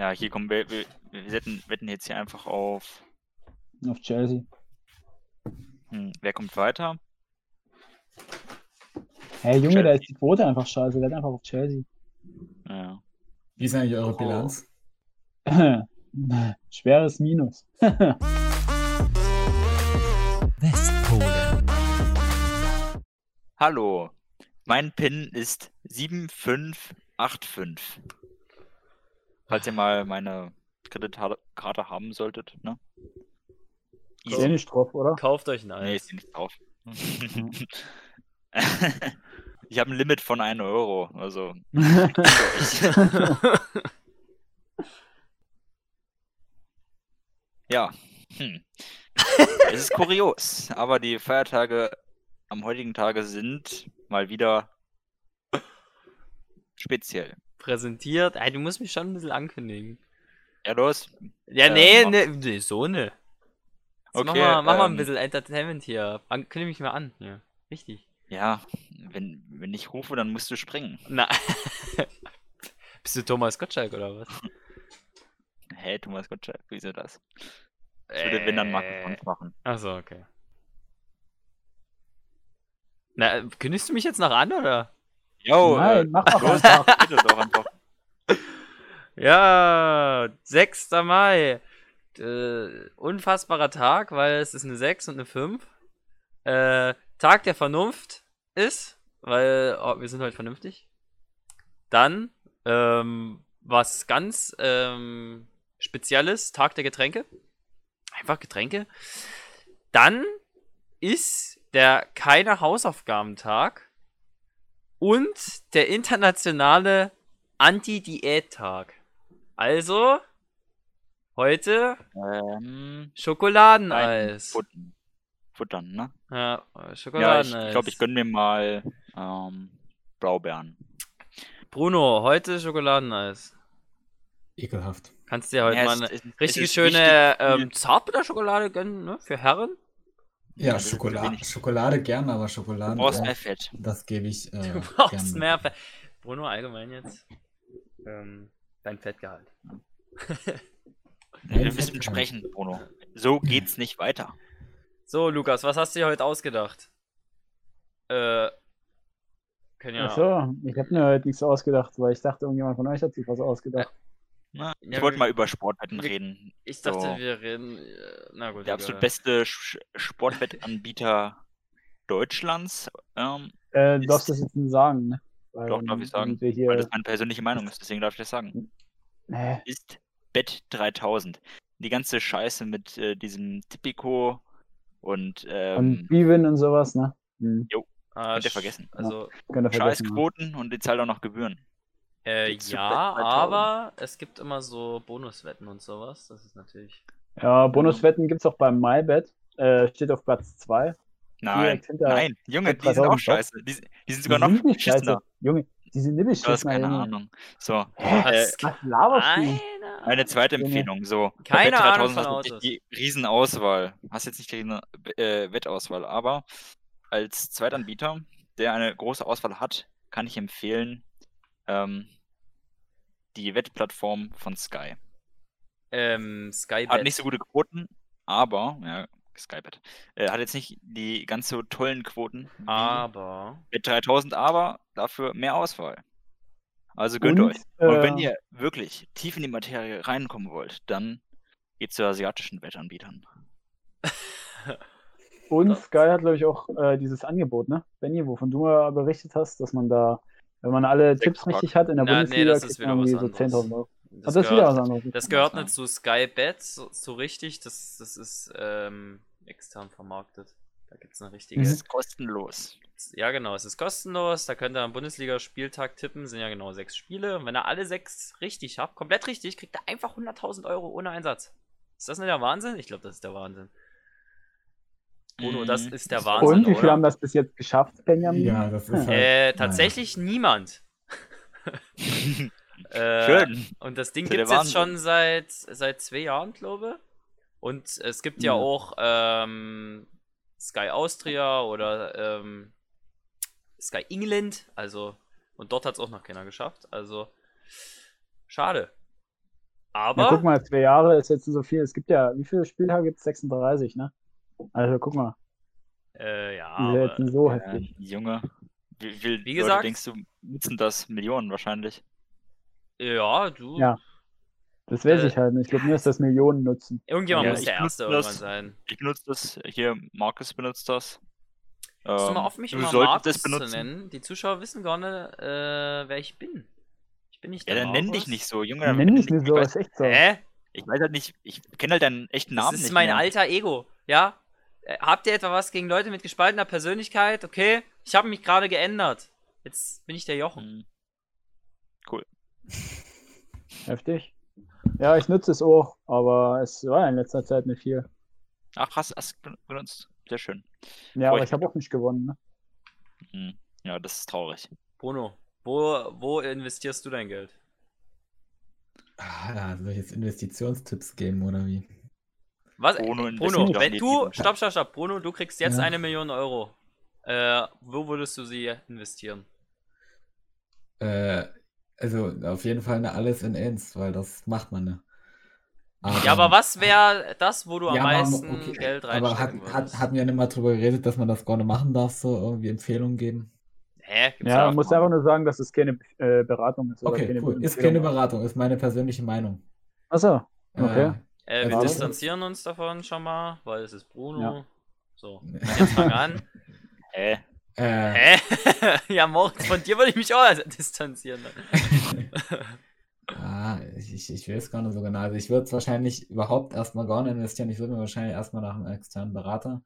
Ja, hier kommen wir, wir, wir wetten, wetten jetzt hier einfach auf. Auf Chelsea. Hm, wer kommt weiter? Hey Junge, Chelsea. da ist die Quote einfach scheiße. Wett einfach auf Chelsea. Ja. Wie ist eigentlich eure Oh. Bilanz? Schweres Minus. Hallo, mein PIN ist 7585. Falls ihr mal meine Kreditkarte haben solltet, ne? Ist eh nicht drauf, oder? Kauft euch ein Nee, Eis. ist hier nicht drauf. ich habe ein Limit von 1 Euro, also. Ja. Hm. Es ist kurios, aber die Feiertage am heutigen Tage sind mal wieder speziell. Präsentiert. Ey, du musst mich schon ein bisschen ankündigen. Ja, los. Ja, Äh, nee, mach- nee, nee, so ne. Jetzt mach Okay, mal, mach mal ein ähm, bisschen Entertainment hier. An- Kündige mich mal an. Ja, richtig. Ja, wenn, wenn ich rufe, dann musst du springen. Na. Bist du Thomas Gottschalk oder was? Hä, Thomas Gottschalk, wieso das? Ich würde, wenn dann Markus Lanz machen. Achso, okay. Na, äh, kündigst du mich jetzt noch an, oder? Jo, Nein, äh, mach doch einfach. bitte doch einfach. Ja, 6. Mai. Äh, unfassbarer Tag, weil es ist eine 6 und eine 5. Äh, Tag der Vernunft ist, weil oh, wir sind heute vernünftig. Dann, ähm, was ganz ähm, Spezielles, Tag der Getränke. Einfach Getränke. Dann ist der keine Hausaufgabentag und der internationale Anti-Diät-Tag. Also, heute Ähm, Schokoladeneis. Futtern. Futtern, ne? Ja, äh, Ja, ich Schokoladeneis. glaube, ich gönne mir mal ähm, Blaubeeren. Bruno, heute Schokoladeneis. Ekelhaft. Kannst dir heute Ja, mal eine es- ist schöne wichtig, viel- ähm, Zartbitterschokolade gönnen, ne? Für Herren. Ja, zu Schokolade. Schokolade gern, aber Du Schokolade. brauchst äh, mehr Fett. Das gebe ich. Äh, Du brauchst gern. mehr Fett. Bruno, allgemein jetzt. Ähm, dein Fettgehalt. Wir müssen kann. sprechen, Bruno. So geht's nicht weiter. So, Lukas, was hast du dir heute ausgedacht? Äh. Können ja. Achso, ich habe mir heute nichts ausgedacht, weil ich dachte, irgendjemand von euch hat sich was ausgedacht. Na, ich Ja, wollte mal über Sportwetten wir- reden. Ich dachte, So. wir reden. äh, Na gut. Der absolut beste Sportwettanbieter Deutschlands, ähm, Äh, du darfst das jetzt nicht sagen, ne? Weil Doch, darf ich sagen, hier, weil das meine persönliche Meinung ist, deswegen darf ich das sagen. nee, Ist Bet 3000. Die ganze Scheiße mit äh, diesem Tipico und und ähm, Bivin und sowas, ne? Hm, Ah, könnt ihr vergessen. Also, könnt ihr vergessen. ne? Scheißquoten und die zahlt auch noch Gebühren. Äh, ja, Bet 3000? aber es gibt immer so Bonuswetten und sowas. Das ist natürlich. Ja, Bonuswetten gibt's auch beim MyBet. Äh, steht auf Platz 2. Nein, nein, Junge, die sind auch 3000 scheiße. Die, die sind sogar noch nicht scheiße. Junge, die sind nicht Du hast keine Junge. Ahnung. So, Hä? äh, Was? Laberst du? Eine, Eine zweite. Empfehlung, so. bei Keine Bet Ahnung 3000 von hast du Autos. die Riesenauswahl. Hast jetzt nicht die riesen, äh, Wettauswahl, aber als Zweitanbieter, der eine große Auswahl hat, kann ich empfehlen, ähm, die Wettplattform von Sky. Ähm, Skybet. Hat nicht so gute Quoten, aber, ja, Skybet, äh, hat jetzt nicht die ganz so tollen Quoten aber. Bet 3000, aber dafür mehr Auswahl. Also gönnt Und, euch. Und wenn äh, ihr wirklich tief in die Materie reinkommen wollt, dann geht zu asiatischen Wettanbietern. Und Sky hat, glaube ich, auch äh, dieses Angebot, ne? Benny, wovon du ja berichtet hast, dass man da, wenn man alle Sechs Tipps Pack. richtig hat in der Na, nee, Bundesliga, das ist kriegt wieder man was irgendwie so Also anderes. 10.000 Euro. Das, Das, das ist wieder was gehört, anderes. das gehört nicht zu Skybet so, so richtig. Das, das ist ähm, extern vermarktet. Da gibt es eine richtige. Mhm. Das ist kostenlos. Ja, genau, es ist kostenlos. Da könnt ihr am Bundesliga-Spieltag tippen. Sind ja genau sechs Spiele. Und wenn ihr alle sechs richtig habt, komplett richtig, kriegt ihr einfach 100.000 Euro ohne Einsatz. Ist das nicht der Wahnsinn? Ich glaube, das ist der Wahnsinn. Bruno, das Mhm. ist der Wahnsinn, Und wie viele oder? haben das bis jetzt geschafft, Benjamin? Ja, das ist halt. Äh, tatsächlich niemand. äh, Schön. Und das Ding gibt es jetzt schon seit, seit zwei Jahren, glaube ich. Und es gibt ja, Ja. auch ähm, Sky Austria oder ähm, Sky England. Also, und dort hat es auch noch keiner geschafft. Also, schade. Aber Ja, guck mal, zwei Jahre ist jetzt so viel. Es gibt ja, wie viele Spieltage gibt es? 36, ne? Also guck mal, äh, ja, die sind jetzt aber, nicht so Ja, heftig. Junge. Wie, Wie Leute gesagt- denkst du, nutzen das? Millionen wahrscheinlich. ja, du. Ja. Das weiß Äh, ich halt nicht. Ich glaube nur, dass das Millionen nutzen. Irgendjemand Ja, muss der Erste das. irgendwann sein. Ich benutze das, hier, Markus benutzt das. Hast du Ähm, mal auf mich du immer solltest Markus das zu benutzen. nennen? Die Zuschauer wissen gar nicht, äh, wer ich bin. Ich bin nicht Ja, der dann nenn Markus. dich nicht so, Junge. dann Nenn dich nicht so, ist echt so. Hä? ich weiß halt nicht, ich kenne halt deinen echten Das Namen ist nicht mein mehr. alter Ego, ja? Äh, Habt ihr etwa was gegen Leute mit gespaltener Persönlichkeit? Okay, ich habe mich gerade geändert. Jetzt bin ich der Jochen. Hm. Heftig. Ja, ich nutze es auch, aber es war in letzter Zeit nicht viel. Ach, hast du benutzt? Sehr schön. Ja, Freu aber ich habe auch nicht gewonnen. Ne? Hm. Ja, das ist traurig. Bruno, wo, wo investierst du dein Geld? Ah, soll ich jetzt Investitionstipps geben oder wie? Was? Bruno Bruno, wenn nicht. du, stopp, stopp, stopp, Bruno, du kriegst jetzt Ja. eine Million Euro. Äh, wo würdest du sie investieren? Äh, also auf jeden Fall eine alles in eins, weil das macht man ne. Ja, aber was wäre das, wo du am Ja, aber- meisten okay, Geld Aber hat, reinstecken hat, hatten wir nicht mal drüber geredet, dass man das gerne machen darf, so irgendwie Empfehlungen geben? Hä? Gibt's Ja, man muss einfach nur sagen, dass es keine äh, Beratung ist. oder Okay, keine cool. Ist keine Beratung, ist meine persönliche Meinung. Achso, Okay. Äh, wir Also- distanzieren uns davon schon mal, weil es ist Bruno. Ja. So, jetzt fang an. Hä? Äh, äh, Hä? ja, Moritz, von dir würde ich mich auch distanzieren. Ah, ich, ich, ich weiß gar nicht so genau. Also ich würde es wahrscheinlich überhaupt erstmal gar nicht investieren. Ich würde mir wahrscheinlich erstmal nach einem externen Berater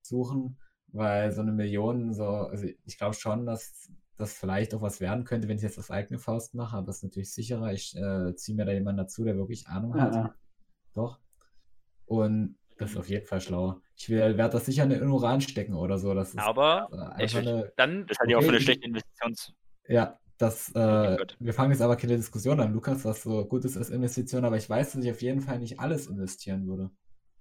suchen, weil so eine Million, so, also ich glaube schon, dass das vielleicht auch was werden könnte, wenn ich jetzt auf eigene Faust mache, aber das ist natürlich sicherer. Ich äh, ziehe mir da jemanden dazu, der wirklich Ahnung hat. Ja. Doch. Und das ist auf jeden Fall schlauer. Ich werde das sicher in Uran stecken oder so. Das ist Aber äh, ich, eine, dann, Das hat ja auch für Okay, eine schlechte Investitions. ja, das, äh, wir fangen jetzt aber keine Diskussion an, Lukas, was so gut ist als Investition, aber ich weiß, dass ich auf jeden Fall nicht alles investieren würde.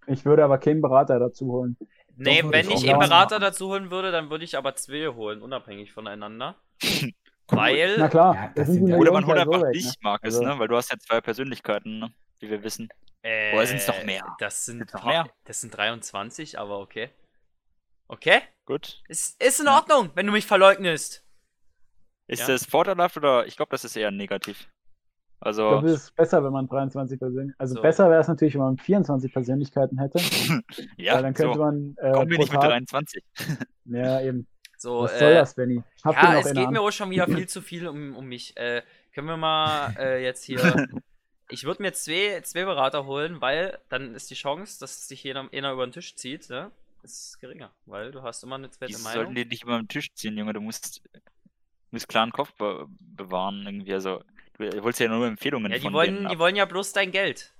Ich würde aber keinen Berater dazu holen. nee, Doch, wenn ich einen machen. Berater dazu holen würde, dann würde ich aber zwei holen, unabhängig voneinander. Weil, Na klar, Ja, das das Oder man Millionen holt einfach dich, ne? Markus, Also- ne? Weil du hast ja zwei Persönlichkeiten, ne? Wie wir wissen. Äh, Oder sind's noch mehr? Das sind, noch mehr? das sind 23, aber okay. Okay? Gut. Ist, ist in Ordnung, wenn du mich verleugnest. Ist Ja. das vorteilhaft oder ich glaube, das ist eher negativ. Ich Also, glaube, es ist besser, wenn man 23 Persönlichkeiten. Also So. besser wäre es natürlich, wenn man 24 Persönlichkeiten hätte. ja, weil dann könnte so. man. Äh, Kommen wir nicht mit Tag- 23. Ja, eben. So, Was soll äh, das, Benny? Ihr Ja, noch es geht mir auch schon wieder viel zu viel um, um mich. Äh, können wir mal äh, jetzt hier. Ich würde mir zwei, zwei Berater holen, weil dann ist die Chance, dass sich jeder, einer über den Tisch zieht, ne? Ist geringer. Weil du hast immer eine zweite Die Meinung. sollten die nicht über den Tisch ziehen, Junge. Du musst, musst klaren Kopf be bewahren, irgendwie. Also, du holst ja nur Empfehlungen Ja, die von wollen, denen die ab. wollen ja bloß dein Geld.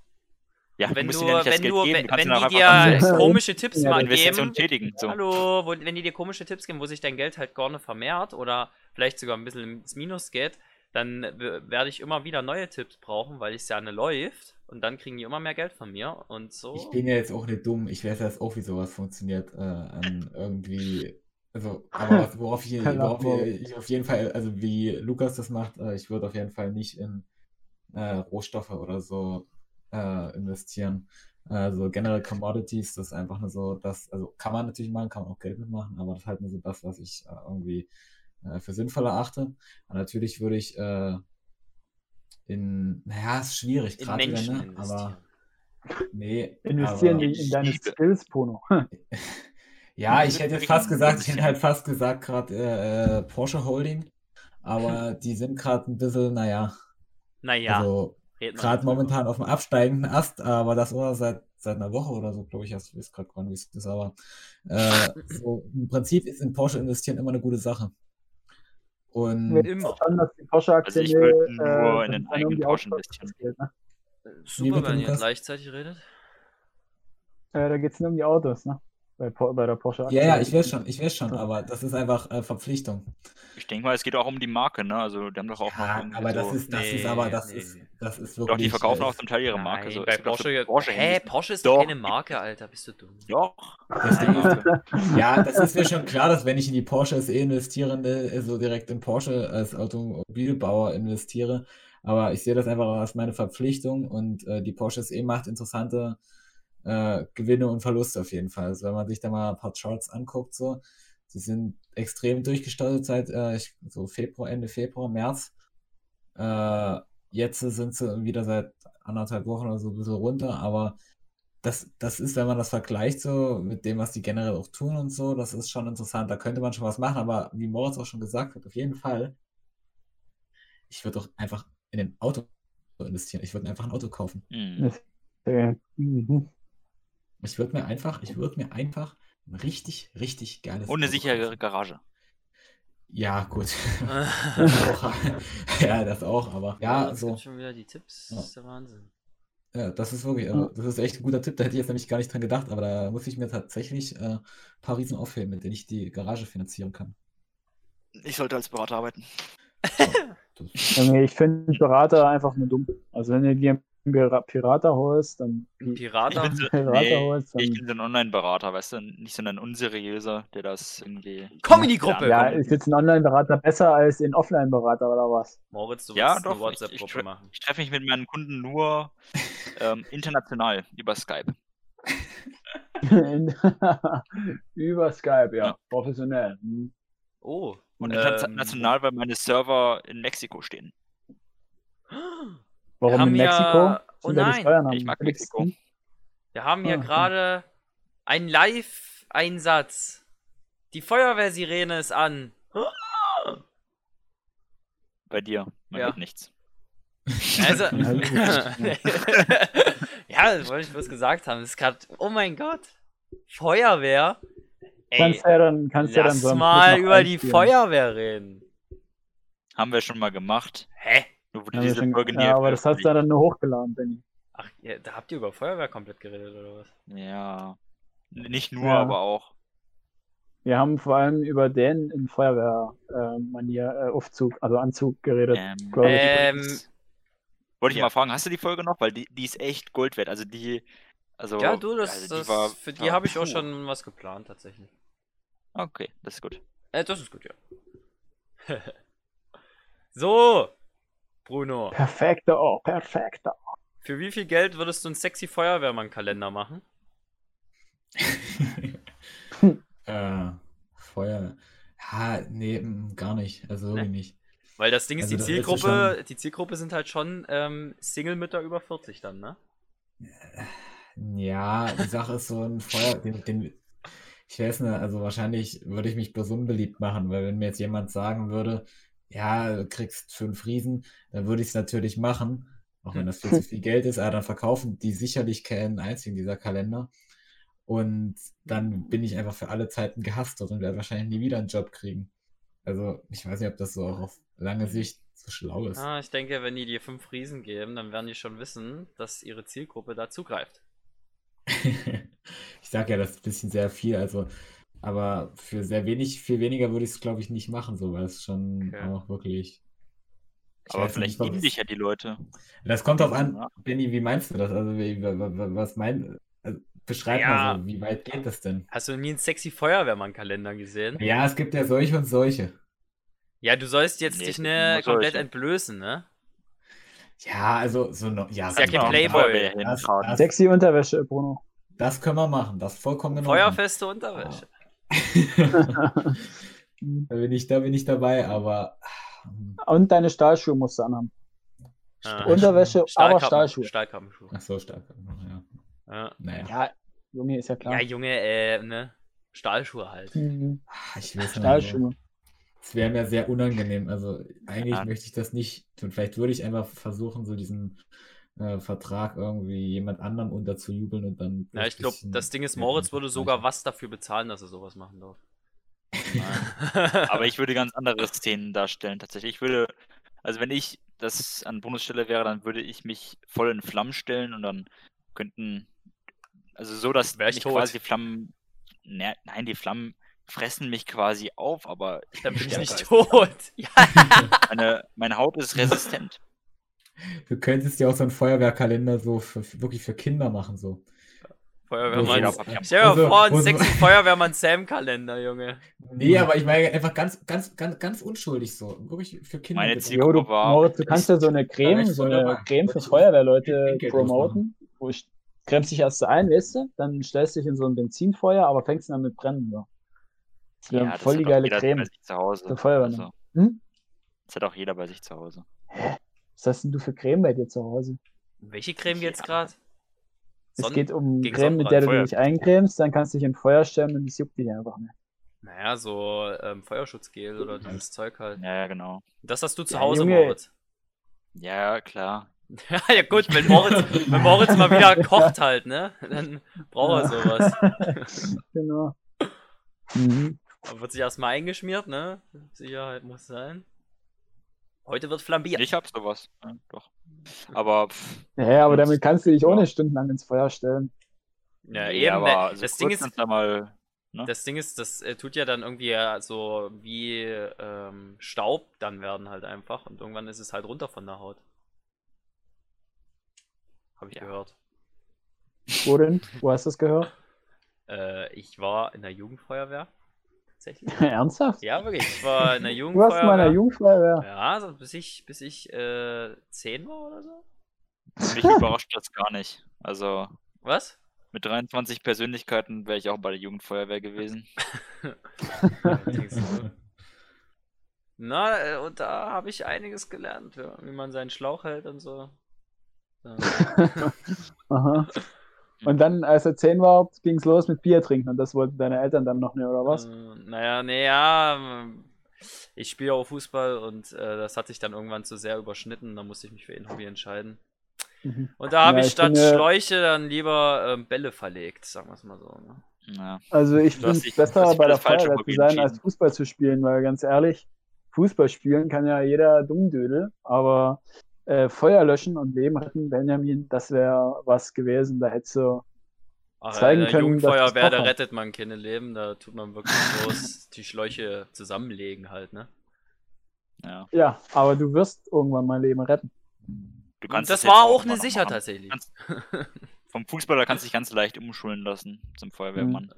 Ja, wenn du, ja wenn du, geben. wenn, die dir komische Tipps Ja, mal geben. tätigen. So. Hallo, wo, wenn die dir komische Tipps geben, wo sich dein Geld halt gar nicht vermehrt oder vielleicht sogar ein bisschen ins Minus geht, dann werde ich immer wieder neue Tipps brauchen, weil es ja eine läuft und dann kriegen die immer mehr Geld von mir und so. Ich bin ja jetzt auch nicht dumm, ich weiß jetzt auch, wie sowas funktioniert, äh, an irgendwie, also, aber was- worauf ich, worauf ich auf jeden Fall, also wie Lukas das macht, äh, ich würde auf jeden Fall nicht in äh, Rohstoffe oder so äh, investieren. Also generell Commodities, das ist einfach nur so, das, also kann man natürlich machen, kann man auch Geld mitmachen, aber das ist halt nur so das, was ich äh, irgendwie äh, für sinnvoll erachte. Und natürlich würde ich äh, in, naja, ist schwierig, gerade wieder, ne? investieren. Aber nee, Investieren aber, in, in deine. Skills, Pono. Ja, ich hätte jetzt fast gesagt, ich hätte halt fast gesagt gerade äh, äh, Porsche Holding, aber die sind gerade ein bisschen, naja, naja, also gerade momentan auf dem absteigenden Ast, aber das war seit seit einer Woche oder so, glaube ich, erst, ich weiß gerade gar nicht, wie es ist, aber äh, so im Prinzip ist in Porsche investieren immer eine gute Sache. Und Jetzt Immer. verstanden, dass die Porsche-Aktie Also ich würde äh, nur in den eigenen Porsche investieren. geht, ne? Super, bitte, wenn ihr gleichzeitig redet. äh, da geht es nur um die Autos, ne? Bei, bei der Porsche-Aktie. ja, ja, ich weiß schon, ich weiß schon, aber das ist einfach äh, Verpflichtung. Ich denke mal, es geht auch um die Marke, ne? Also, die haben doch auch noch Ja, irgendwie aber das so. ist, das ist Nee, aber, das nee, ist, das ist Doch, wirklich. die verkaufen äh, auch zum Teil ihre Marke. Nein, so. bei Porsche, für Porsche hä. Porsche ist Doch. keine Marke, Alter, bist du dumm. Doch. Das Ding ist, ja, das ist mir schon klar, dass wenn ich in die Porsche SE investiere, ne, so direkt in Porsche als Automobilbauer investiere. Aber ich sehe das einfach als meine Verpflichtung und äh, die Porsche SE macht interessante äh, Gewinne und Verluste auf jeden Fall. Also wenn man sich da mal ein paar Charts anguckt, so, sie sind extrem durchgestartet seit äh, ich- so Februar, Ende Februar, März. Äh, jetzt sind sie wieder seit anderthalb Wochen oder so ein bisschen runter, aber das, das ist, wenn man das vergleicht so mit dem, was die generell auch tun und so, das ist schon interessant. Da könnte man schon was machen, aber wie Moritz auch schon gesagt hat, auf jeden Fall, ich würde doch einfach in ein Auto investieren. Ich würde einfach ein Auto kaufen. Hm. Äh, mhm. Ich würde mir einfach, ich würde mir einfach ein richtig, richtig geiles Und eine sichere. Garage. Ja, gut. Ja, das auch, aber ja, Jetzt so. schon wieder die Tipps. Ja. Das ist der Wahnsinn. Ja, das ist wirklich, also, das ist echt ein guter Tipp, da hätte ich jetzt nämlich gar nicht dran gedacht, aber da muss ich mir tatsächlich äh, ein paar Riesen aufheben, mit denen ich die Garage finanzieren kann. Ich sollte als Berater arbeiten. Ich finde Berater einfach nur dumm. Also wenn du dir einen Pira- Pirater holst, dann Ich Pirater? bin so, Berater nee, holst, ich dann bin so ein Online-Berater, weißt du, nicht so ein unseriöser, der das irgendwie. Komm in die Gruppe! ja, ist jetzt ein Online-Berater besser als ein Offline-Berater oder was? Moritz, du Ja, willst doch, eine WhatsApp-Gruppe machen. Ich treffe mich mit meinen Kunden nur ähm, international über Skype. Über Skype, ja. Ja. Professionell. Hm. Oh. Und ähm, international, weil meine Server in Mexiko stehen. Warum haben in ja- Mexiko? oh da die nein, Ich mag? Mexiko. Wir haben hier Ah, okay. gerade einen Live-Einsatz. Die Feuerwehrsirene ist an. Bei dir. Man Ja. hört nichts. Also, Ja, ja, das wollte ich bloß gesagt haben. Das ist gerade, oh mein Gott. Feuerwehr? Ey, Kannst ja dann, kannst ja dann lass so einen mal über die. Feuerwehr reden. Haben wir schon mal gemacht. Hä? Nur wurde Ja, diese schon- Folge nie ja, aber das hast du dann nur hochgeladen, Benny. Ach, ja, da habt ihr über Feuerwehr komplett geredet, oder was? Ja. Nicht nur, Ja. aber auch. Wir haben vor allem über den in Feuerwehr-Manier äh, Aufzug, also Anzug geredet. Ähm, ich. Ähm, wollte ich ja. mal fragen, hast du die Folge noch? Weil die, die ist echt Gold wert. Also die. Also, ja, du, das, also die das war, für die ja, habe ich auch schon was geplant, tatsächlich. Okay, das ist gut. Äh, das ist gut, ja. so, Bruno. Perfekter, oh, perfekter. Für wie viel Geld würdest du einen sexy Feuerwehrmann-Kalender machen? äh, Feuer. Ja, nee, gar nicht. Also wirklich nicht. Weil das Ding ist, Also die das ist Zielgruppe, die Zielgruppe sind halt schon ähm, Single-Mütter über 40 dann, ne? Ja, die Sache ist so ein Feuer, den, den, ich weiß nicht, also wahrscheinlich würde ich mich bloß unbeliebt machen, weil wenn mir jetzt jemand sagen würde, ja, du kriegst fünf Riesen, dann würde ich es natürlich machen, auch wenn das viel zu viel Geld ist, aber dann verkaufen die sicherlich keinen einzigen dieser Kalender. Und dann bin ich einfach für alle Zeiten gehasst und werde wahrscheinlich nie wieder einen Job kriegen. Also, ich weiß nicht, ob das so auch auf lange Sicht so schlau ist. Ah, ich denke, wenn die dir fünf Riesen geben, dann werden die schon wissen, dass ihre Zielgruppe da zugreift. Ich sag ja, das ist ein bisschen sehr viel, also, aber für sehr wenig, viel weniger würde ich es, glaube ich, nicht machen, so, weil es schon Okay. auch wirklich. Ich Aber vielleicht nicht, lieben dich ja die Leute. Das kommt drauf an, Ja. Benny, wie meinst du das? Also, wie, was mein, also, beschreib Ja. mal so, wie weit geht das denn? Hast du nie einen sexy Feuerwehrmann-Kalender gesehen? Ja, es gibt ja solche und solche. Ja, du sollst jetzt Nee, dich ne komplett solche. entblößen, ne? Ja, also, so noch, ja, Ist ja so kein Playboy. Das, Das, das, Sexy Unterwäsche, Bruno. das können wir machen, das ist vollkommen Ordnung. Feuerfeste Unterwäsche. Da bin ich, da bin ich dabei, aber. hm, Und deine Stahlschuhe musst du anhaben. Ah. Unterwäsche, aber Stahlkappen- Stahlschuhe. Stahlkappenschuhe. Ach so, stark. Ja. Ja. Naja. Ja, Junge, ist ja ja, klar. Junge, äh, ne? Stahlschuhe halt. Mhm. Ah, Ich weiß Stahlschuhe. Es wäre mir sehr unangenehm. Also eigentlich Ja. möchte ich das nicht tun. Vielleicht würde ich einfach versuchen, so diesen äh, Vertrag irgendwie jemand anderem unterzujubeln und dann. Ja, ich glaube, das Ding ist, Moritz würde sogar was dafür bezahlen, dass er sowas machen darf. aber ich würde ganz andere Szenen darstellen, tatsächlich. Ich würde, also wenn ich das an Bundesstelle wäre, dann würde ich mich voll in Flammen stellen und dann könnten, also so, dass ich mich tot. quasi die Flammen, ne, nein, die Flammen fressen mich quasi auf, aber Dann bin ich nicht tot. Ja. meine, meine Haut ist resistent. Du könntest ja auch so einen Feuerwehrkalender so für, wirklich für Kinder machen, so. Feuerwehrmann. Papier. Stell dir Also, vor, so- sexy Feuerwehrmann-Sam-Kalender, Junge. Nee, aber ich meine einfach ganz, ganz, ganz, ganz unschuldig so. Wirklich für Kinder. Meine. Zielgruppe du, war- Moritz, du kannst ja so eine Creme, so eine. Creme für Feuerwehrleute promoten, wo ich cremst dich erst so ein, weißt du, dann stellst du dich in so ein Benzinfeuer, aber fängst dann mit brennen. So. Das wäre das voll die geile Creme. Zu Hause. Der Feuerwehrmann. Also, Hm? das hat auch jeder bei sich zu Hause. Was hast denn du für Creme bei dir zu Hause? Welche Creme jetzt Ja. gerade? Es geht um Creme, mit der du Sonnenbrand, dich eincremst, dann kannst du dich in Feuer stellen und es juckt dich einfach nicht. Naja, so ähm, Feuerschutzgel oder dieses Zeug halt. Ja, ja, genau. Das hast du zu Ja, Hause, Junge. Moritz. Ja, klar. ja gut, wenn Moritz, wenn Moritz mal wieder kocht halt, ne? Dann braucht er sowas. genau. Mhm. Aber wird sich erstmal eingeschmiert, ne? Sicherheit muss sein. Heute wird flambiert. Ich hab sowas. Ja, doch. Aber pff, Ja, aber damit kannst du dich ja. ohne stundenlang ins Feuer stellen. ja, nee, eben. aber ne? so das, Ding ist, da mal. Ne? das Ding ist, das äh, tut ja dann irgendwie ja so wie ähm, Staub dann werden halt einfach. Und irgendwann ist es halt runter von der Haut. Habe ich Ja. gehört. Wo denn? Wo hast du das gehört? Äh, ich war in der Jugendfeuerwehr. Tatsächlich. Ernsthaft? Ja, wirklich. Ich war in der Du warst in Jugendfeuerwehr. meiner Jugendfeuerwehr. Ja, so bis ich, bis ich äh, 10 war oder so. Mich überrascht das gar nicht. Also Was? mit 23 Persönlichkeiten wäre ich auch bei der Jugendfeuerwehr gewesen. Du? Na, äh, und da habe ich einiges gelernt, ja, wie man seinen Schlauch hält und so. Ja. Aha. Und dann, als er zehn war, ging es los mit Bier trinken und das wollten deine Eltern dann noch nicht, oder was? Äh, naja, nee, ja. ähm, Ich spiele auch Fußball und äh, das hat sich dann irgendwann zu sehr überschnitten. Da musste ich mich für ein Hobby entscheiden. Mhm. Und da habe Ja, ich ich statt finde- Schläuche dann lieber ähm, Bälle verlegt, sagen wir es mal so. Ne? Ja. Also ich finde es besser, bei der Feuerwehr zu sein, als. Fußball zu spielen, weil ganz ehrlich, Fußball spielen kann ja jeder Dummdödel, aber äh, Feuer löschen und Leben retten, Benjamin, das wäre was gewesen, da hättest du Ach, Zeigen in der können, Jugendfeuerwehr, da rettet man keine Leben, da tut man wirklich bloß die Schläuche zusammenlegen halt, ne? ja. Ja, aber du wirst irgendwann mein Leben retten. Du kannst das war auch eine Sicher machen. tatsächlich. Kannst- Vom Fußballer kannst du dich ganz leicht umschulen lassen zum Feuerwehrmann.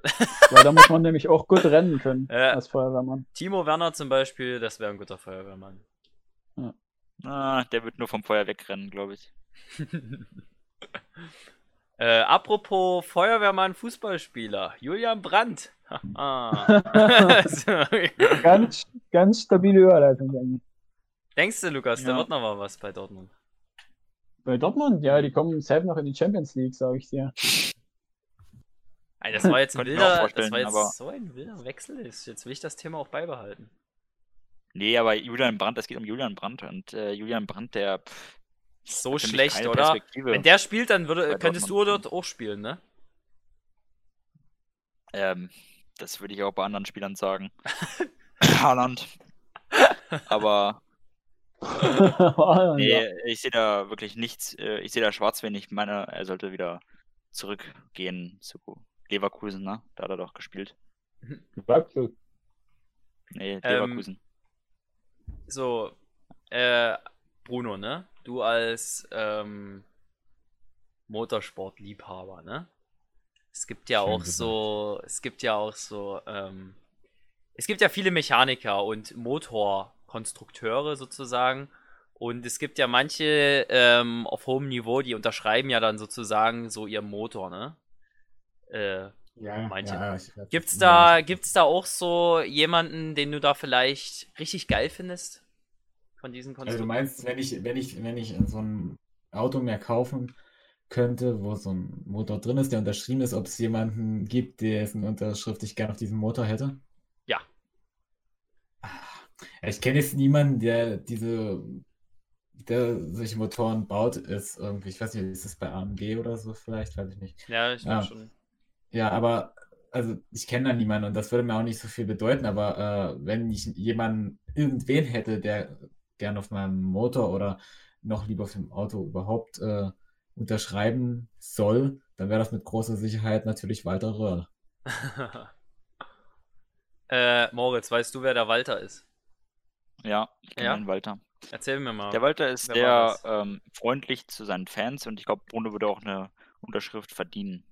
Weil da muss man nämlich auch gut rennen können Ja. als Feuerwehrmann. Timo Werner zum Beispiel, das wäre ein guter Feuerwehrmann. Ah, der wird nur vom Feuer wegrennen, glaube ich. äh, apropos Feuerwehrmann, Fußballspieler, Julian Brandt. Ganz, ganz stabile Überleitung, denke ich. Denkst du, Lukas, da Ja. wird noch mal was bei Dortmund? Bei Dortmund, ja, die kommen safe noch in die Champions League, sage ich dir. Ey, das war jetzt ein wilder, das war jetzt aber- so ein wilder Wechsel. Ist. Jetzt will ich das Thema auch beibehalten. Nee, aber Julian Brandt, es geht um Julian Brandt und äh, Julian Brandt, der pff, So schlecht, oder? Perspektive. Wenn der spielt, dann würde, Bei könntest du dort auch spielen, ne? Ähm, das würde ich auch bei anderen Spielern sagen. Haaland. Aber nee, ich sehe da wirklich nichts. Äh, ich sehe da schwarz, wenn ich meine, er sollte wieder zurückgehen zu Leverkusen, ne? Da hat er doch gespielt. Wechsel. Nee, Ähm, Leverkusen. So, äh, Bruno, ne? Du als ähm, Motorsportliebhaber, ne? Es gibt ja Schön auch gesagt. so, es gibt ja auch so, ähm, es gibt ja viele Mechaniker und Motorkonstrukteure sozusagen. Und es gibt ja manche ähm, auf hohem Niveau, die unterschreiben ja dann sozusagen so ihren Motor, ne? Äh, Ja, Manche. Ja, ich Gibt's da, gibt's da auch so jemanden, den du da vielleicht richtig geil findest? Von diesen Also du Konstrukten? meinst, wenn ich, wenn ich, wenn ich so ein Auto mehr kaufen könnte, wo so ein Motor drin ist, der unterschrieben ist, ob es jemanden gibt, dessen Unterschrift ich gerne auf diesem Motor hätte? Ja. Ah, Ich kenne jetzt niemanden, der diese, der solche Motoren baut, ist irgendwie, ich weiß nicht, ist das bei AMG oder so vielleicht, weiß ich nicht. Ja, ich Ja. glaube schon. Ja, aber also ich kenne da niemanden und das würde mir auch nicht so viel bedeuten, aber äh, wenn ich jemanden, irgendwen hätte, der gern auf meinem Motor oder noch lieber auf dem Auto überhaupt äh, unterschreiben soll, dann wäre das mit großer Sicherheit natürlich Walter Röhrl. äh, Moritz, weißt du, wer der Walter ist? Ja, ich kenne Ja? den Walter. Erzähl mir mal. Der Walter ist sehr ähm, freundlich zu seinen Fans und ich glaube, Bruno würde auch eine Unterschrift verdienen.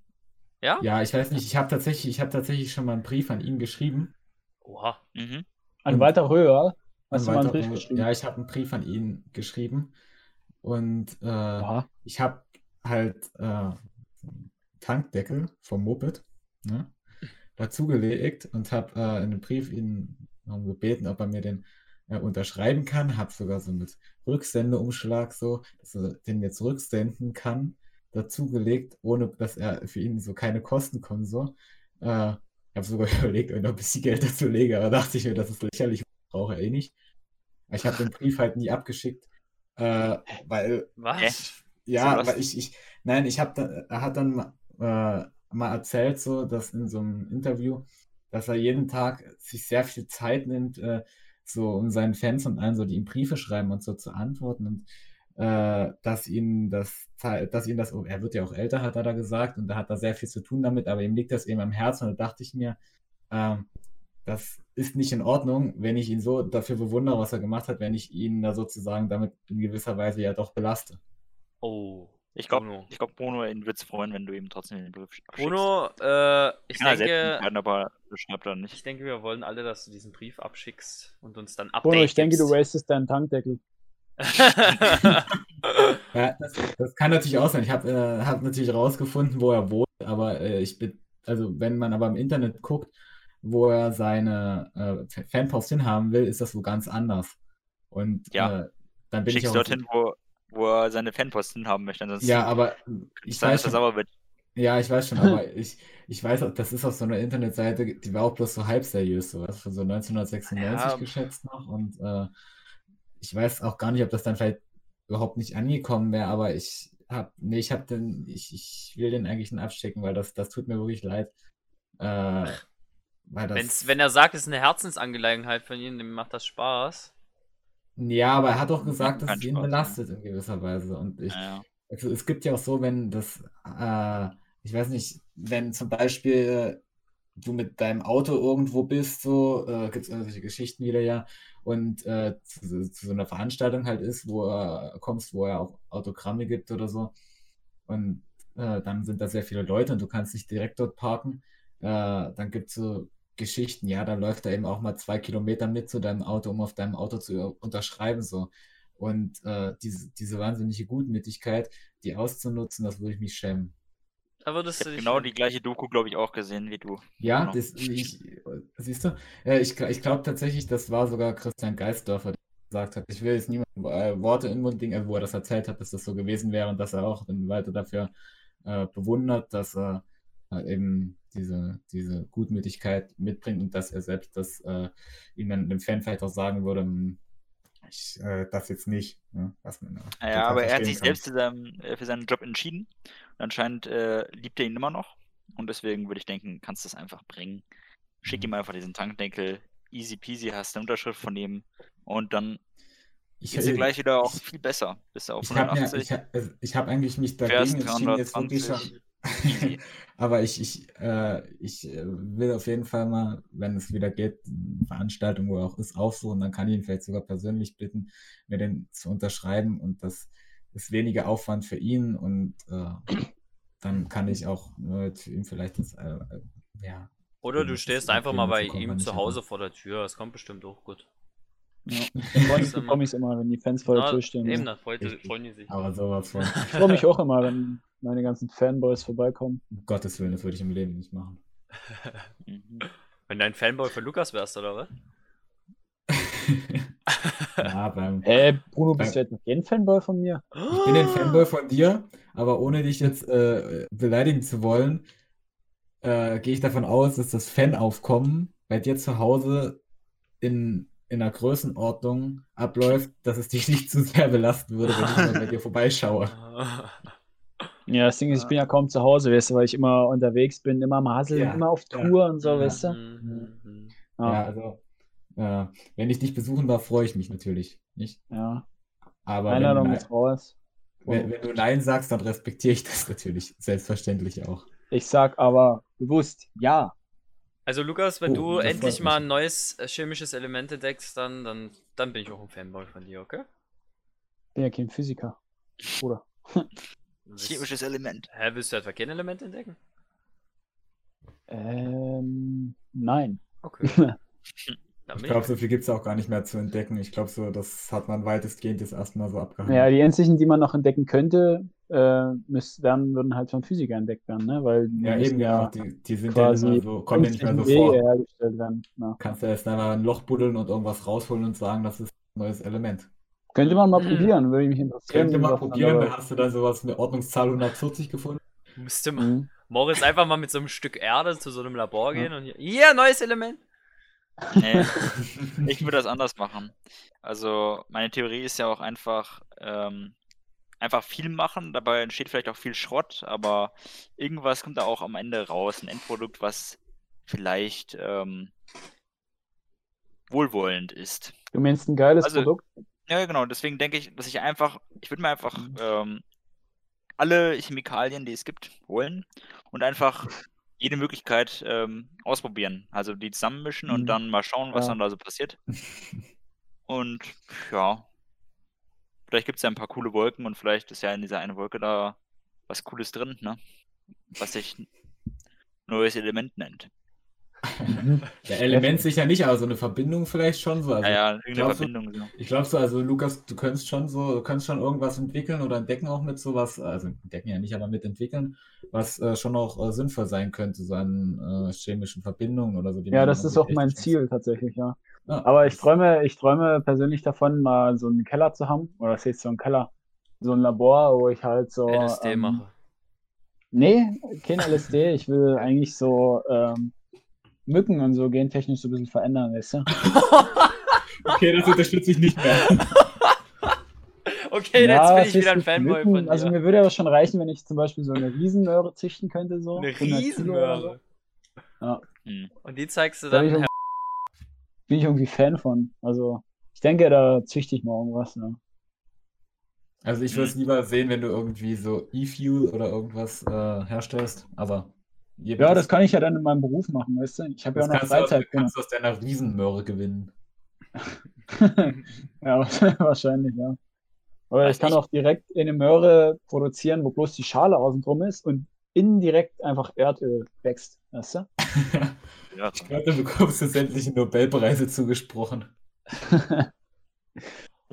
Ja? Ja, ich weiß nicht, ich habe tatsächlich, ich habe tatsächlich schon mal einen Brief an ihn geschrieben. Oha. Mhm. An Walter Röhr hast du An mal einen Brief geschrieben. Ja, ich habe einen Brief an ihn geschrieben. Und äh, ich habe halt äh, einen Tankdeckel vom Moped ne, dazugelegt und habe äh, in dem Brief ihn gebeten, ob er mir den äh, unterschreiben kann. Habe sogar so mit Rücksendeumschlag so, dass er den mir zurücksenden kann, dazugelegt, ohne dass er für ihn so keine Kosten kommen so. Äh, ich habe sogar überlegt, ob ich noch ein bisschen Geld dazu lege, aber dachte ich mir, das ist lächerlich, brauche er eh nicht. Ich habe den Brief halt nie abgeschickt, äh, weil Was? ja, So was? aber ich, ich, nein, ich habe da, er hat dann äh, mal erzählt, so, dass in so einem Interview, dass er jeden Tag sich sehr viel Zeit nimmt, äh, so um seinen Fans und allen so, die ihm Briefe schreiben und so zu antworten und äh, dass ihn das, dass ihn das, er wird ja auch älter, hat er da gesagt, und da hat er sehr viel zu tun damit, aber ihm liegt das eben am Herzen und da dachte ich mir, ähm, das ist nicht in Ordnung, wenn ich ihn so dafür bewundere, was er gemacht hat, wenn ich ihn da sozusagen damit in gewisser Weise ja doch belaste. Oh. Ich glaube, Bruno. ich glaub, Bruno ihn würde es freuen, wenn du ihm trotzdem den Brief abschickst. Bruno, äh, ich Kann selbst denke, entscheiden, aber schreibt nicht. ich denke, wir wollen alle, dass du diesen Brief abschickst und uns dann Update Bruno, ich denke, du wastest deinen Tankdeckel. Ja, das, das kann natürlich auch sein. Ich habe äh, hab natürlich rausgefunden, wo er wohnt, aber äh, ich bin, also wenn man aber im Internet guckt, wo er seine äh, Fanpost hinhaben will, ist das wo ganz anders. Und Ja. äh, dann bin ich Schickst auch. dorthin, wo, wo er seine Fanpost hinhaben möchte. Ansonsten Ja, aber ich sein, weiß dass er schon, sauer wird. ja, ich weiß schon, aber ich, ich weiß das ist auf so einer Internetseite, die war auch bloß so halb seriös, so was von so 1996 Ja. geschätzt noch und äh, ich weiß auch gar nicht, ob das dann vielleicht überhaupt nicht angekommen wäre, aber ich hab, nee, ich hab den, ich, ich will den eigentlich nicht abschicken, weil das, das tut mir wirklich leid. Äh, weil das, Wenn's, wenn er sagt, es ist eine Herzensangelegenheit von ihm, dem macht das Spaß. ja, aber er hat auch gesagt, dass es ihn ja. belastet in gewisser Weise und ich, Ja, Also es gibt ja auch so, wenn das, äh, ich weiß nicht, wenn zum Beispiel du mit deinem Auto irgendwo bist, so, äh, gibt es irgendwelche Geschichten wieder ja, und äh, zu, zu so einer Veranstaltung halt ist, wo er kommst, wo er auch Autogramme gibt oder so. Und äh, dann sind da sehr viele Leute und du kannst nicht direkt dort parken. Äh, dann gibt es so Geschichten, ja, dann läuft er eben auch mal zwei Kilometer mit zu deinem Auto, um auf deinem Auto zu unterschreiben, so. Und äh, diese, diese wahnsinnige Gutmütigkeit, die auszunutzen, das würde ich mich schämen. Da würdest ich du genau die gleiche Doku, glaube ich, auch gesehen wie du. Ja, Genau. das, ich, siehst du, äh, ich, ich glaube tatsächlich, das war sogar Christian Geisdorfer, der gesagt hat, ich will jetzt niemandem äh, Worte in den Mund legen, also wo er das erzählt hat, dass das so gewesen wäre und dass er auch den Walter dafür äh, bewundert, dass er äh, eben diese, diese Gutmütigkeit mitbringt und dass er selbst das äh, ihm dann dem Fan vielleicht auch sagen würde, hm, ich, äh, das jetzt nicht, ne, was man äh, Ja, aber er hat sich kann. selbst seinem, äh, für seinen Job entschieden. Und anscheinend äh, liebt er ihn immer noch. Und deswegen würde ich denken, kannst du es einfach bringen. Schick ihm einfach diesen Tankdeckel. Easy peasy, hast eine Unterschrift von ihm. Und dann Ich, ist er gleich wieder auch ich- viel besser. Bis auf Ich habe mir, 180. ich hab, also ich hab eigentlich mich dagegen entschieden, jetzt wirklich schon. 320. Easy. Aber ich, ich, äh, ich äh, will auf jeden Fall mal, wenn es wieder geht, eine Veranstaltung, wo er auch ist, aufsuchen. Dann kann ich ihn vielleicht sogar persönlich bitten, mir den zu unterschreiben. Und das ist weniger Aufwand für ihn. Und äh, dann kann ich auch mit ihm vielleicht das, äh, äh, ja. Oder du stehst ist einfach mal bei ihm zu. Hause vor der Tür. Das kommt bestimmt auch gut. Ja. Da freuen Ist immer- freu mich immer, wenn die Fans vor der Tür stehen. Eben, Ja. da freuen die sich. Aber sowas von, Ich freue mich auch immer, wenn meine ganzen Fanboys vorbeikommen. um Gottes Willen, das würde ich im Leben nicht machen. Wenn du ein Fanboy von Lukas wärst, oder was? ja, beim, Äh, Bruno, bist du jetzt noch kein Fanboy von mir? Ich bin ein Fanboy von dir, aber ohne dich jetzt äh, beleidigen zu wollen, äh, gehe ich davon aus, dass das Fanaufkommen bei dir zu Hause in, in einer Größenordnung abläuft, dass es dich nicht zu sehr belasten würde, wenn ich mal bei dir vorbeischaue. Ja, das Ding ist, ich bin ja kaum zu Hause, weißt du, weil ich immer unterwegs bin, immer am Hasseln, Ja, immer auf ja. Tour und so, weißt du? Mhm. Ja, Ja, also, äh, wenn ich dich besuchen darf, freue ich mich natürlich, nicht? ja. Aber wenn, Einladung du ist raus. Wenn, wenn du Nein sagst, dann respektiere ich das natürlich, selbstverständlich auch. Ich sag aber bewusst ja. Also Lukas, wenn Oh, du endlich mal ein neues äh, chemisches Element entdeckst, dann, dann, dann bin ich auch ein Fanboy von dir, okay? Bin ja kein Physiker. Bruder. Chemisches Element. Hä, willst du etwa kein Element entdecken? Ähm, nein. Okay. Ich glaube, so viel gibt es auch gar nicht mehr zu entdecken. Ich glaube, so, das hat man weitestgehend jetzt erstmal so abgehandelt. Ja, die einzigen, die man noch entdecken könnte, äh, müsst, werden, würden halt von Physikern entdeckt werden, ne? Weil die Ja, müssen eben, ja genau. Die, die sind ja quasi nicht mehr so, kommen ja nicht mehr so vor. hergestellt werden. Ja. Kannst du erst einmal ein Loch buddeln und irgendwas rausholen und sagen, das ist ein neues Element. Könnte man mal Hm. probieren, würde mich interessieren. Könnte man probieren, dann hast du dann sowas mit Ordnungszahl 140 gefunden. Müsste man Mhm. Moritz einfach mal mit so einem Stück Erde zu so einem Labor gehen und hier, hier, neues Element. Nee, ich würde das anders machen. Also, meine Theorie ist ja auch einfach, ähm, einfach viel machen, dabei entsteht vielleicht auch viel Schrott, aber irgendwas kommt da auch am Ende raus, ein Endprodukt, was vielleicht ähm, wohlwollend ist. Du meinst ein geiles Also- Produkt? Ja, genau, deswegen denke ich, dass ich einfach, ich würde mir einfach Mhm. ähm, alle Chemikalien, die es gibt, holen und einfach jede Möglichkeit ähm, ausprobieren. Also die zusammenmischen und Mhm. dann mal schauen, was Ja. dann da so passiert. Und ja, vielleicht gibt es ja ein paar coole Wolken und vielleicht ist ja in dieser einen Wolke da was Cooles drin, ne? Was sich neues Element nennt. Ja, Element sicher nicht, aber so eine Verbindung vielleicht schon so. Also, ja, ja, irgendeine glaubst du- Verbindung. So. Ich glaube so, also Lukas, du könntest schon so, du könntest schon irgendwas entwickeln oder entdecken auch mit sowas, also entdecken ja nicht, aber mit entwickeln, was äh, schon auch äh, sinnvoll sein könnte, so an äh, chemischen Verbindungen oder so. die Ja, das ist auch mein Ziel tatsächlich, ja. Ja, Aber ich träume, ich träume persönlich davon, mal so einen Keller zu haben. Oder das ist jetzt so ein Keller. So ein Labor, wo ich halt so. LSD ähm, mache. Nee, kein LSD. Ich will eigentlich so ähm, Mücken und so gentechnisch so ein bisschen verändern, weißt du? Okay, das unterstütze ich nicht mehr. Okay, Ja, jetzt bin ich wieder ein Fanboy Mücken. von dir. Also mir würde aber schon reichen, wenn ich zum Beispiel so eine Riesenmöhre züchten könnte. So. eine 100 Kilo oder so. Riesenmöhre. Hm. Und die zeigst du Da bin dann. ich, irgendwie- bin ich irgendwie Fan von. Also ich denke, da züchte ich mal irgendwas. Ja. Also ich würde es lieber sehen, wenn du irgendwie so E-Fuel oder irgendwas äh, herstellst, aber jedem ja, das kann ich ja dann in meinem Beruf machen, weißt du? Ich habe ja noch kannst du, Freizeit. genau. kannst du aus deiner Riesenmöhre gewinnen. ja, wahrscheinlich, ja. Aber Weiß ich kann auch direkt eine Möhre produzieren, wo bloß die Schale außen drum ist und innen direkt einfach Erdöl wächst, weißt du? Ja, Ich glaube, dann bekommst du sämtliche Nobelpreise zugesprochen. ich glaube,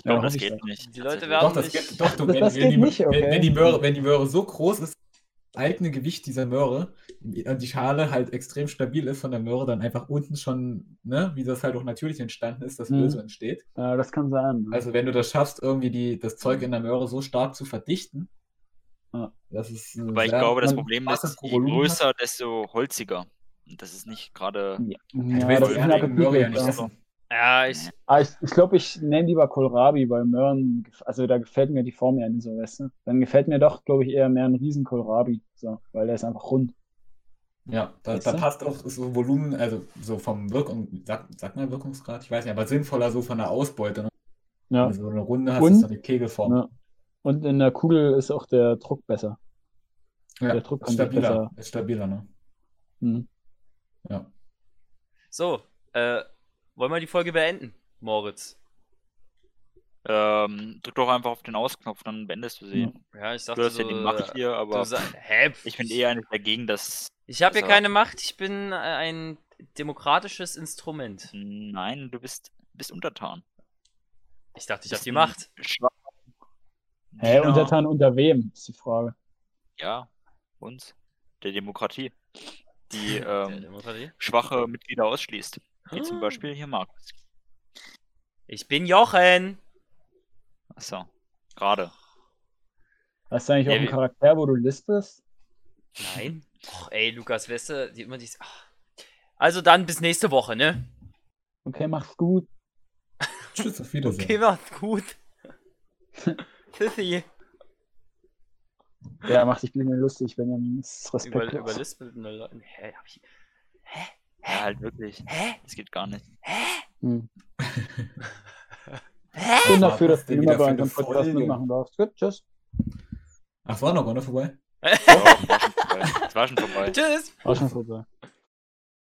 Ja, das geht nicht. Die Leute werden- Doch, das nicht- geht, doch, du, Das- wenn, das wenn, geht die, nicht, wenn, okay. wenn, die Möhre, wenn die Möhre so groß ist, eigene Gewicht dieser Möhre und die Schale halt extrem stabil ist von der Möhre, dann einfach unten schon, ne, wie das halt auch natürlich entstanden ist, das Mhm. Öl so entsteht. Ja, das kann sein. ne? Also wenn du das schaffst, irgendwie die, das Zeug in der Möhre so stark zu verdichten, Ja. das ist ein Aber ich glaube, das Problem ist, je größer, desto holziger. Und das ist nicht gerade. ja, Du ja, willst das ein fertige Möhre ja nicht essen. Ja, ich. Ah, ich ich glaube, ich nenne lieber Kohlrabi, weil Möhren, also da gefällt mir die Form ja nicht so, weißt du? Dann gefällt mir doch, glaube ich, eher mehr ein Riesen-Kohlrabi, so, weil der ist einfach rund. Ja, da, da du? passt auch so Volumen, also so vom Wirkung, sag, sag mal Wirkungsgrad, ich weiß nicht, aber sinnvoller so von der Ausbeute. Ne? Ja. Also eine Runde hast Und- du so eine Kegelform. ja. Und in der Kugel ist auch der Druck besser. Ja, der Druck ist stabiler, besser. ist stabiler, ne? Hm. Ja. So, äh, wollen wir die Folge beenden, Moritz? Ähm, drück doch einfach auf den Ausknopf, dann beendest du sie. Ja. Ja, ich Du dachte hast ja so, die Macht hier, du aber Hä? ich bin eher eigentlich dagegen, dass. Ich habe hier keine Macht, ich bin äh, ein demokratisches Instrument. Nein, du bist, bist untertan. Ich dachte, ich habe die Macht. Hä, Diener, untertan unter wem, ist die Frage. Ja, uns. Der Demokratie. Die Der ähm, Demokratie. schwache Mitglieder ausschließt. Wie Ah. zum Beispiel hier Markus. Ich bin Jochen. Achso. Gerade. Hast du eigentlich Ja, auch einen Charakter, wo du lispest? Nein. Och, ey, Lukas, weißt du, die immer dies. ach. Also dann bis nächste Woche, ne? Okay, mach's gut. Tschüss, auf Wiedersehen. Okay, macht's gut. Tschüssi. Ja, mach dich ein bisschen lustig, Benjamin. Das ist Über, respektlos. überlispelnde Leute. Hä, hab ich. Ja, halt wirklich. Hä? Das geht gar nicht. Hm. Hä? Ich bin dafür, dass du immer wieder bei für unserem eine Podcast mitmachen darfst. Gut, tschüss. Ach, war noch, war noch vorbei? Oh, war schon vorbei. Das war schon vorbei. Tschüss. War schon vorbei.